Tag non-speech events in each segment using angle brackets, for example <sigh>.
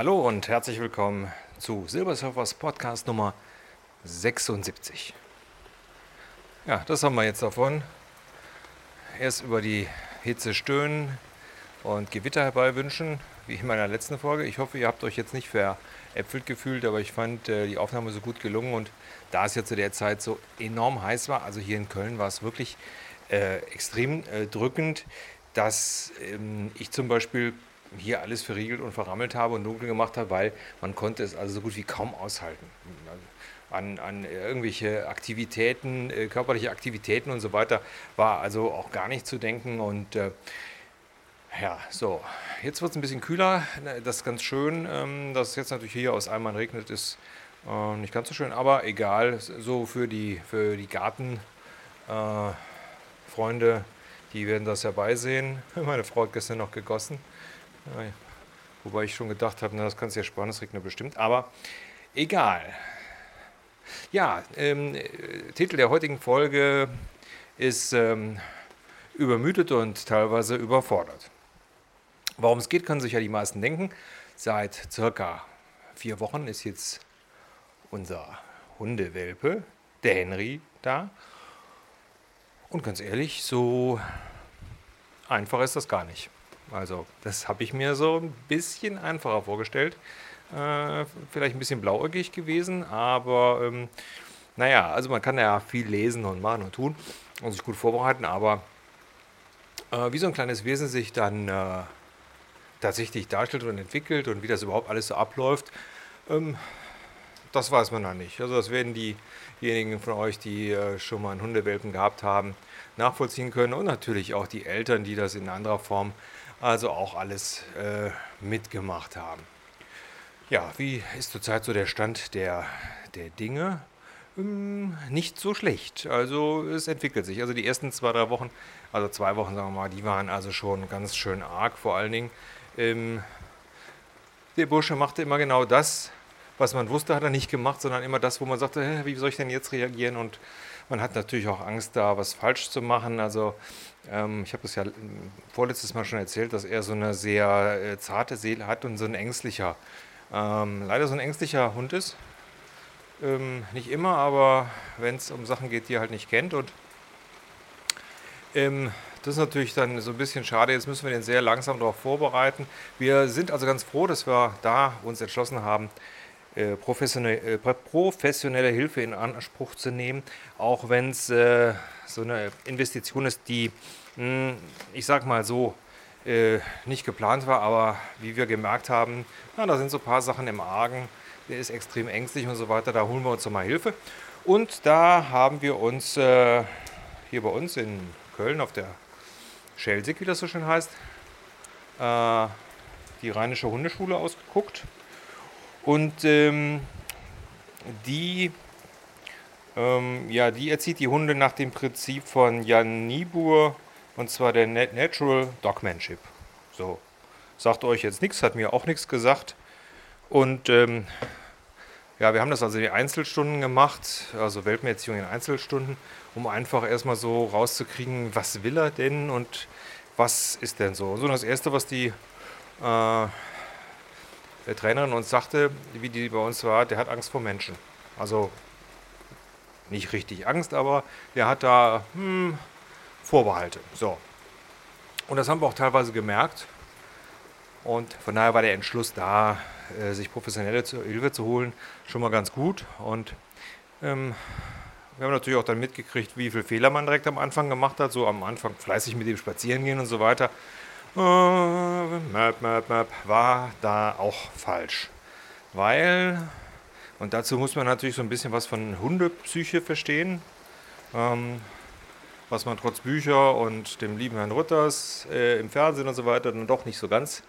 Hallo und herzlich willkommen zu Silbersurfers Podcast Nummer 76. Ja, das haben wir jetzt davon. Erst über die Hitze stöhnen und Gewitter herbeiwünschen, wie in meiner letzten Folge. Ich hoffe, ihr habt euch jetzt nicht veräpfelt gefühlt, aber ich fand äh, die Aufnahme so gut gelungen und da es ja zu der Zeit so enorm heiß war, also hier in Köln war es wirklich äh, extrem äh, drückend, dass ähm, ich zum Beispiel hier alles verriegelt und verrammelt habe und dunkel gemacht habe, weil man konnte es also so gut wie kaum aushalten. An, an irgendwelche Aktivitäten, äh, körperliche Aktivitäten und so weiter war also auch gar nicht zu denken und äh, ja, so, jetzt wird es ein bisschen kühler, das ist ganz schön, ähm, dass es jetzt natürlich hier aus Eimern regnet, ist äh, nicht ganz so schön, aber egal, so für die, für die Gartenfreunde, äh, die werden das ja beisehen. <laughs> Meine Frau hat gestern noch gegossen. Wobei ich schon gedacht habe, na, das kannst du ja sparen, das regnet bestimmt. Aber egal. Ja, ähm, Titel der heutigen Folge ist ähm, Übermüdet und teilweise überfordert. Warum es geht, können sich ja die meisten denken. Seit circa vier Wochen ist jetzt unser Hundewelpe, der Henry, da. Und ganz ehrlich, so einfach ist das gar nicht. Also das habe ich mir so ein bisschen einfacher vorgestellt. Äh, vielleicht ein bisschen blauäugig gewesen, aber ähm, naja, also man kann ja viel lesen und machen und tun und sich gut vorbereiten, aber äh, wie so ein kleines Wesen sich dann äh, tatsächlich darstellt und entwickelt und wie das überhaupt alles so abläuft, ähm, das weiß man noch nicht. Also das werden diejenigen von euch, die äh, schon mal einen Hundewelpen gehabt haben, nachvollziehen können und natürlich auch die Eltern, die das in anderer Form also auch alles äh, mitgemacht haben. Ja, wie ist zurzeit so der Stand der, der Dinge? Hm, nicht so schlecht. Also es entwickelt sich. Also die ersten zwei, drei Wochen, also zwei Wochen sagen wir mal, die waren also schon ganz schön arg. Vor allen Dingen, ähm, der Bursche machte immer genau das, was man wusste, hat er nicht gemacht, sondern immer das, wo man sagte, hä, wie soll ich denn jetzt reagieren? Und man hat natürlich auch Angst, da was falsch zu machen. Also ähm, ich habe das ja vorletztes Mal schon erzählt, dass er so eine sehr äh, zarte Seele hat und so ein ängstlicher, ähm, leider so ein ängstlicher Hund ist. Ähm, nicht immer, aber wenn es um Sachen geht, die er halt nicht kennt. Und ähm, das ist natürlich dann so ein bisschen schade. Jetzt müssen wir den sehr langsam darauf vorbereiten. Wir sind also ganz froh, dass wir da uns entschlossen haben, äh, professionelle, äh, professionelle Hilfe in Anspruch zu nehmen, auch wenn es äh, so eine Investition ist, die, hm, ich sag mal so, äh, nicht geplant war, aber wie wir gemerkt haben, na, da sind so ein paar Sachen im Argen, der ist extrem ängstlich und so weiter, da holen wir uns mal Hilfe. Und da haben wir uns äh, hier bei uns in Köln auf der Schelsig, wie das so schön heißt, äh, die Rheinische Hundeschule ausgeguckt. Und ähm, die, ähm, ja, die erzieht die Hunde nach dem Prinzip von Jan Niebuhr und zwar der Natural Dogmanship. So, sagt euch jetzt nichts, hat mir auch nichts gesagt. Und ähm, ja, wir haben das also in Einzelstunden gemacht, also Welpenerziehung in Einzelstunden, um einfach erstmal so rauszukriegen, was will er denn und was ist denn so. So, das Erste, was die äh, der Trainerin uns sagte, wie die bei uns war, der hat Angst vor Menschen. Also nicht richtig Angst, aber der hat da hm, Vorbehalte. So. Und das haben wir auch teilweise gemerkt. Und von daher war der Entschluss da, äh, sich professionelle Hilfe zu holen, schon mal ganz gut. Und ähm, wir haben natürlich auch dann mitgekriegt, wie viele Fehler man direkt am Anfang gemacht hat. So am Anfang fleißig mit dem spazieren gehen und so weiter. Map, Map, Map war da auch falsch. Weil, und dazu muss man natürlich so ein bisschen was von Hundepsyche verstehen, ähm, was man trotz Bücher und dem lieben Herrn Rutters äh, im Fernsehen und so weiter dann doch nicht so ganz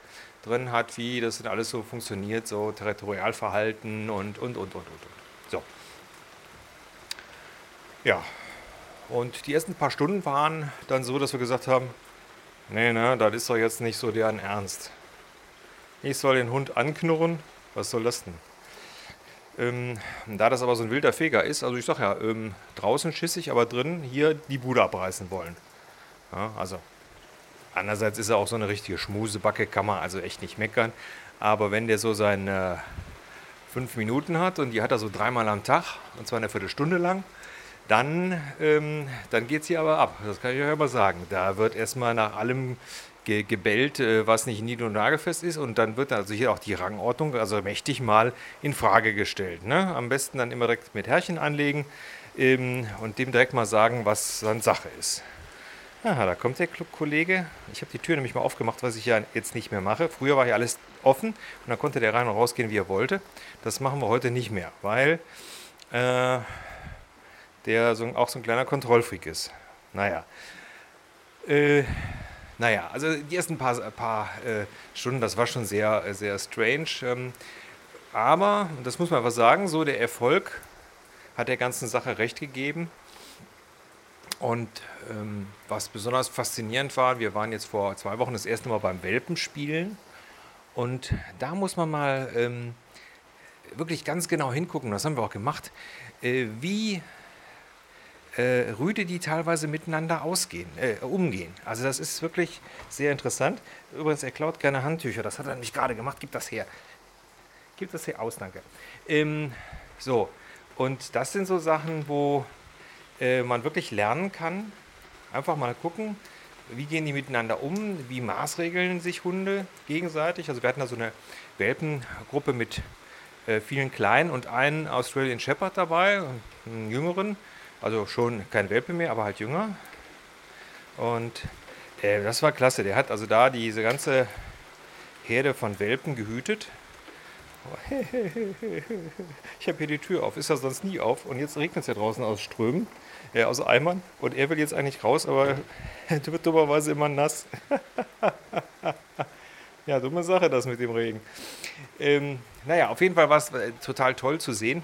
drin hat, wie das denn alles so funktioniert, so Territorialverhalten und, und, und, und, und. und. So. Ja. Und die ersten paar Stunden waren dann so, dass wir gesagt haben, Nee, ne, das ist doch jetzt nicht so deren Ernst. Ich soll den Hund anknurren? Was soll das denn? Ähm, da das aber so ein wilder Feger ist, also ich sag ja, ähm, draußen schissig, aber drin hier die Bude abreißen wollen. Ja, also, andererseits ist er auch so eine richtige Schmusebacke, kann man also echt nicht meckern. Aber wenn der so seine fünf Minuten hat und die hat er so dreimal am Tag, und zwar eine Viertelstunde lang, dann, ähm, dann geht sie aber ab. Das kann ich euch aber sagen. Da wird erstmal nach allem ge gebellt, äh, was nicht nied- und nagelfest ist. Und dann wird also hier auch die Rangordnung, also mächtig mal in Frage gestellt. Ne? Am besten dann immer direkt mit Herrchen anlegen ähm, und dem direkt mal sagen, was dann Sache ist. Aha, da kommt der Kollege. Ich habe die Tür nämlich mal aufgemacht, was ich ja jetzt nicht mehr mache. Früher war hier alles offen und dann konnte der rein und rausgehen, wie er wollte. Das machen wir heute nicht mehr, weil äh, der so, auch so ein kleiner Kontrollfreak ist. Naja. Äh, naja, also die ersten paar, paar äh, Stunden, das war schon sehr, sehr strange. Ähm, aber, das muss man einfach sagen, so der Erfolg hat der ganzen Sache recht gegeben. Und ähm, was besonders faszinierend war, wir waren jetzt vor zwei Wochen das erste Mal beim Welpenspielen. Und da muss man mal ähm, wirklich ganz genau hingucken, das haben wir auch gemacht, äh, wie äh, Rüde, die teilweise miteinander ausgehen, äh, umgehen. Also das ist wirklich sehr interessant. Übrigens, er klaut gerne Handtücher, das hat er nämlich gerade gemacht. Gib das her. Gib das hier aus, danke. Ähm, so, und das sind so Sachen, wo äh, man wirklich lernen kann. Einfach mal gucken, wie gehen die miteinander um, wie maßregeln sich Hunde gegenseitig. Also wir hatten da so eine Welpengruppe mit äh, vielen Kleinen und einen Australian Shepherd dabei, einen jüngeren, also schon kein Welpe mehr, aber halt jünger. Und äh, das war klasse. Der hat also da diese ganze Herde von Welpen gehütet. Ich habe hier die Tür auf, ist ja sonst nie auf. Und jetzt regnet es ja draußen aus Strömen äh, aus Eimern. Und er will jetzt eigentlich raus, aber <laughs> er wird dummerweise immer nass. <laughs> ja, dumme Sache das mit dem Regen. Ähm, naja, auf jeden Fall war es äh, total toll zu sehen,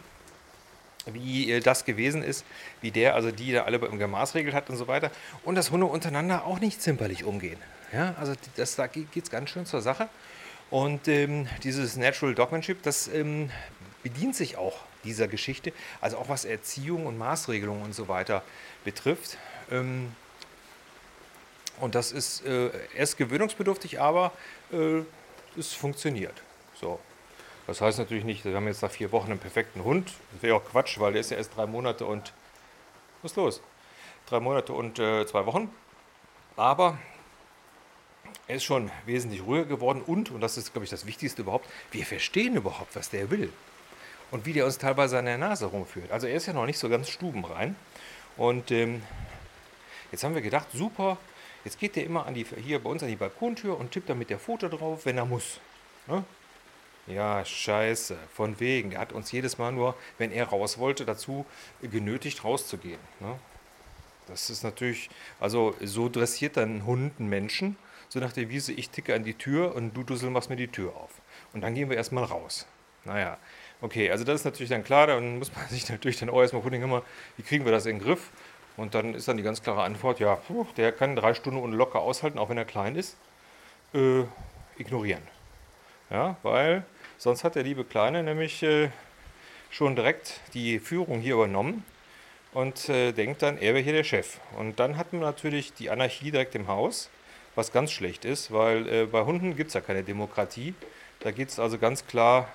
wie das gewesen ist, wie der, also die da alle gemaßregelt hat und so weiter. Und dass Hunde untereinander auch nicht zimperlich umgehen. Ja, also das, da geht es ganz schön zur Sache. Und ähm, dieses Natural Dogmanship, das ähm, bedient sich auch dieser Geschichte, also auch was Erziehung und Maßregelung und so weiter betrifft. Ähm, und das ist äh, erst gewöhnungsbedürftig, aber äh, es funktioniert. So. Das heißt natürlich nicht, wir haben jetzt nach vier Wochen einen perfekten Hund. Das wäre auch Quatsch, weil der ist ja erst drei Monate und. Was ist los? Drei Monate und äh, zwei Wochen. Aber er ist schon wesentlich ruhiger geworden und, und das ist, glaube ich, das Wichtigste überhaupt, wir verstehen überhaupt, was der will und wie der uns teilweise an der Nase rumführt. Also er ist ja noch nicht so ganz stubenrein. Und ähm, jetzt haben wir gedacht, super, jetzt geht der immer an die, hier bei uns an die Balkontür und tippt da mit der Foto drauf, wenn er muss. Ne? Ja, scheiße, von wegen. Er hat uns jedes Mal nur, wenn er raus wollte, dazu genötigt, rauszugehen. Ne? Das ist natürlich, also so dressiert dann ein Hund einen Menschen, so nach der Wiese, ich ticke an die Tür und du Dussel machst mir die Tür auf. Und dann gehen wir erstmal raus. Naja, Okay, also das ist natürlich dann klar, dann muss man <laughs> sich natürlich dann auch erstmal gucken, wie kriegen wir das in den Griff? Und dann ist dann die ganz klare Antwort, ja, der kann drei Stunden und locker aushalten, auch wenn er klein ist, äh, ignorieren. Ja, weil sonst hat der liebe Kleine nämlich äh, schon direkt die Führung hier übernommen und äh, denkt dann, er wäre hier der Chef. Und dann hat man natürlich die Anarchie direkt im Haus, was ganz schlecht ist, weil äh, bei Hunden gibt es ja keine Demokratie. Da geht es also ganz klar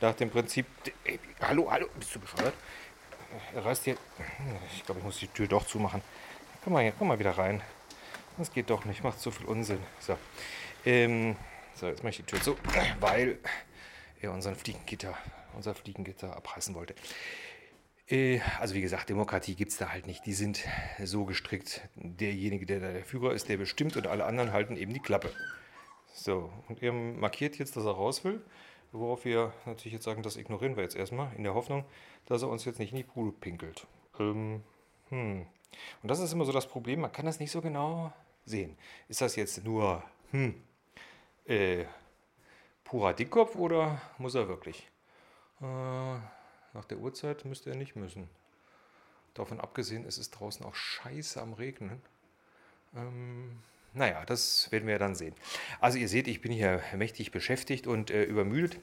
nach dem Prinzip, ey, hallo, hallo, bist du bescheuert? Er reißt hier, ich glaube, ich muss die Tür doch zumachen. Komm mal hier, komm mal wieder rein. Das geht doch nicht, macht so viel Unsinn. So, ähm, so jetzt mache ich die Tür zu, weil er unseren Fliegengitter, unser Fliegengitter abreißen wollte. Äh, also wie gesagt, Demokratie gibt es da halt nicht. Die sind so gestrickt. Derjenige, der da der Führer ist, der bestimmt und alle anderen halten eben die Klappe. So, und er markiert jetzt, dass er raus will. Worauf wir natürlich jetzt sagen, das ignorieren wir jetzt erstmal, in der Hoffnung, dass er uns jetzt nicht in die Bude pinkelt. Ähm, hm. Und das ist immer so das Problem, man kann das nicht so genau sehen. Ist das jetzt nur hm, äh, purer Dickkopf oder muss er wirklich? Äh, nach der Uhrzeit müsste er nicht müssen. Davon abgesehen, es ist draußen auch scheiße am Regnen. Ähm, naja, das werden wir dann sehen. Also ihr seht, ich bin hier mächtig beschäftigt und äh, übermüdet.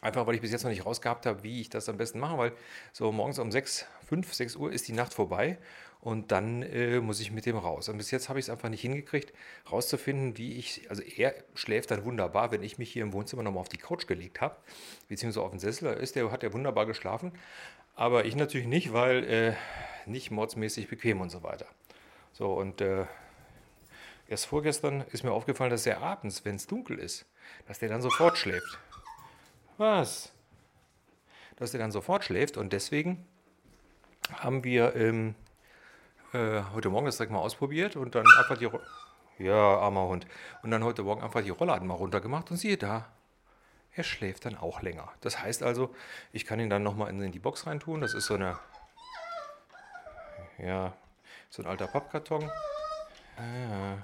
Einfach weil ich bis jetzt noch nicht rausgehabt habe, wie ich das am besten mache, weil so morgens um 6, 5, 6 Uhr ist die Nacht vorbei und dann äh, muss ich mit dem raus. Und bis jetzt habe ich es einfach nicht hingekriegt, rauszufinden, wie ich, also er schläft dann wunderbar, wenn ich mich hier im Wohnzimmer nochmal auf die Couch gelegt habe, beziehungsweise auf den Sessel, da ist der, hat er wunderbar geschlafen, aber ich natürlich nicht, weil äh, nicht mordsmäßig bequem und so weiter. So, und äh, erst vorgestern ist mir aufgefallen, dass er abends, wenn es dunkel ist, dass der dann sofort schläft. Was? Dass der dann sofort schläft und deswegen haben wir ähm, äh, heute Morgen das direkt mal ausprobiert und dann einfach die. Ro ja, armer Hund. Und dann heute Morgen einfach die Rollladen mal runtergemacht und siehe da, er schläft dann auch länger. Das heißt also, ich kann ihn dann nochmal in, in die Box reintun. Das ist so eine. Ja, so ein alter Pappkarton. Ah.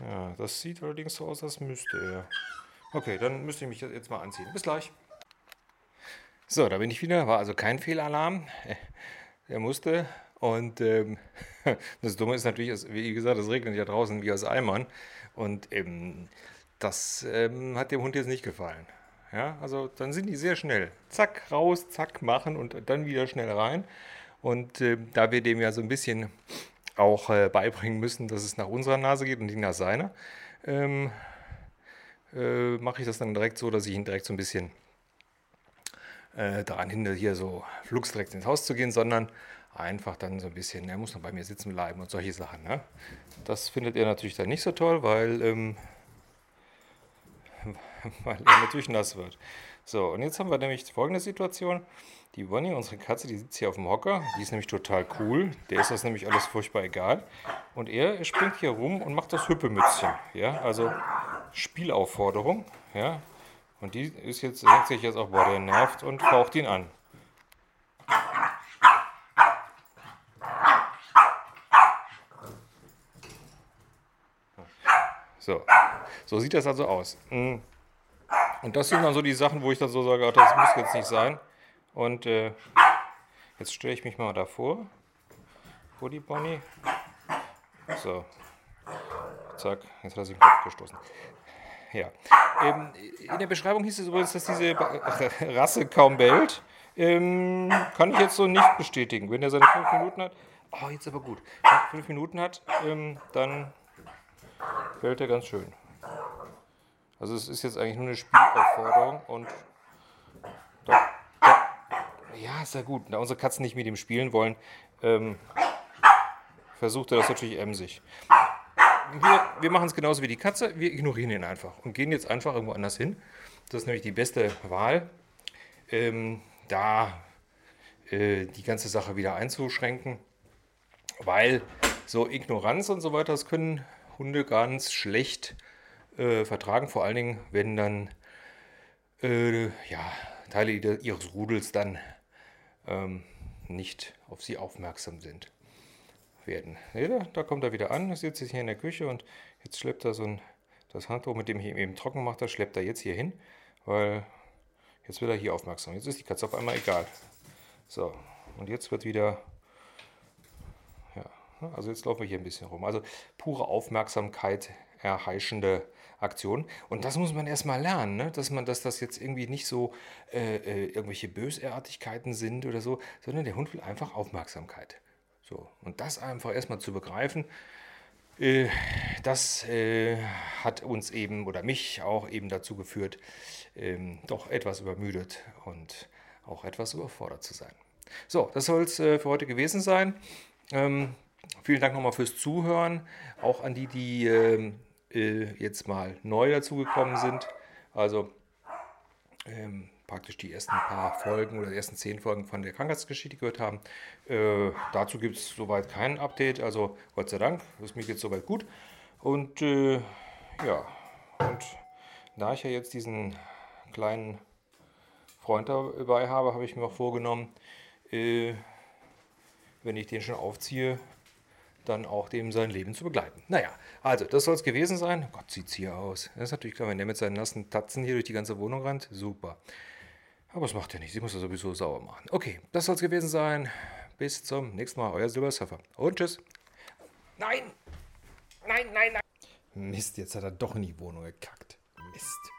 Ja, das sieht allerdings so aus, als müsste er. Okay, dann müsste ich mich jetzt mal anziehen. Bis gleich. So, da bin ich wieder. War also kein Fehlalarm. Er musste. Und ähm, <laughs> das Dumme ist natürlich, wie gesagt, es regnet ja draußen wie aus Eimern. Und ähm, das ähm, hat dem Hund jetzt nicht gefallen. Ja, also dann sind die sehr schnell. Zack, raus, zack, machen und dann wieder schnell rein. Und äh, da wir dem ja so ein bisschen auch äh, beibringen müssen, dass es nach unserer Nase geht und nicht nach seiner, ähm, äh, mache ich das dann direkt so, dass ich ihn direkt so ein bisschen äh, daran hindere, hier so flugs direkt ins Haus zu gehen, sondern einfach dann so ein bisschen, er muss noch bei mir sitzen bleiben und solche Sachen. Ne? Das findet er natürlich dann nicht so toll, weil, ähm, <laughs> weil er natürlich nass wird. So, und jetzt haben wir nämlich folgende Situation. Die Bonnie, unsere Katze, die sitzt hier auf dem Hocker. Die ist nämlich total cool. Der ist das nämlich alles furchtbar egal. Und er springt hier rum und macht das Hüppemützchen. Ja, also Spielaufforderung. Ja, und die ist jetzt, sagt sich jetzt auch, boah, der nervt und faucht ihn an. So, so sieht das also aus. Mm. Und das sind dann so die Sachen, wo ich dann so sage, das muss jetzt nicht sein. Und äh, jetzt stelle ich mich mal davor, vor die Bonnie. So, zack, jetzt hat er sich den Kopf gestoßen. Ja. Ähm, in der Beschreibung hieß es übrigens, dass diese <laughs> Rasse kaum bellt. Ähm, kann ich jetzt so nicht bestätigen. Wenn er seine fünf Minuten hat, oh, jetzt aber gut, fünf Minuten hat, ähm, dann bellt er ganz schön. Also es ist jetzt eigentlich nur eine Spielaufforderung und da, da, ja, ist ja gut. Da unsere Katzen nicht mit ihm spielen wollen, ähm, versucht er das natürlich emsig wir, wir machen es genauso wie die Katze, wir ignorieren ihn einfach und gehen jetzt einfach irgendwo anders hin. Das ist nämlich die beste Wahl, ähm, da äh, die ganze Sache wieder einzuschränken, weil so Ignoranz und so weiter, das können Hunde ganz schlecht äh, vertragen, vor allen Dingen, wenn dann äh, ja, Teile ihres Rudels dann ähm, nicht auf sie aufmerksam sind werden. Ihr? Da kommt er wieder an, sitzt hier in der Küche und jetzt schleppt er so ein, das Handtuch, mit dem ich eben trocken macht, das schleppt er jetzt hier hin, weil jetzt wird er hier aufmerksam. Jetzt ist die Katze auf einmal egal. So, und jetzt wird wieder, ja, also jetzt laufen wir hier ein bisschen rum. Also pure Aufmerksamkeit erheischende Aktion. Und das muss man erstmal lernen, ne? dass man, dass das jetzt irgendwie nicht so äh, äh, irgendwelche Bösartigkeiten sind oder so, sondern der Hund will einfach Aufmerksamkeit. So, und das einfach erstmal zu begreifen, äh, das äh, hat uns eben oder mich auch eben dazu geführt, ähm, doch etwas übermüdet und auch etwas überfordert zu sein. So, das soll es äh, für heute gewesen sein. Ähm, vielen Dank nochmal fürs Zuhören, auch an die, die ähm, äh, jetzt mal neu dazugekommen sind. Also ähm, praktisch die ersten paar Folgen oder die ersten zehn Folgen von der Krankheitsgeschichte gehört haben. Äh, dazu gibt es soweit kein Update, also Gott sei Dank, ist mir jetzt soweit gut. Und äh, ja, und da ich ja jetzt diesen kleinen Freund dabei habe, habe ich mir auch vorgenommen, äh, wenn ich den schon aufziehe, dann auch dem sein Leben zu begleiten. Naja, also das soll es gewesen sein. Gott, sieht es hier aus. Das ist natürlich klar, wenn der mit seinen nassen Tatzen hier durch die ganze Wohnung rennt. Super. Aber es macht ja nichts, sie muss ja sowieso sauer machen. Okay, das soll es gewesen sein. Bis zum nächsten Mal, euer Silbersurfer. Und tschüss. Nein! Nein, nein, nein! Mist, jetzt hat er doch in die Wohnung gekackt. Mist.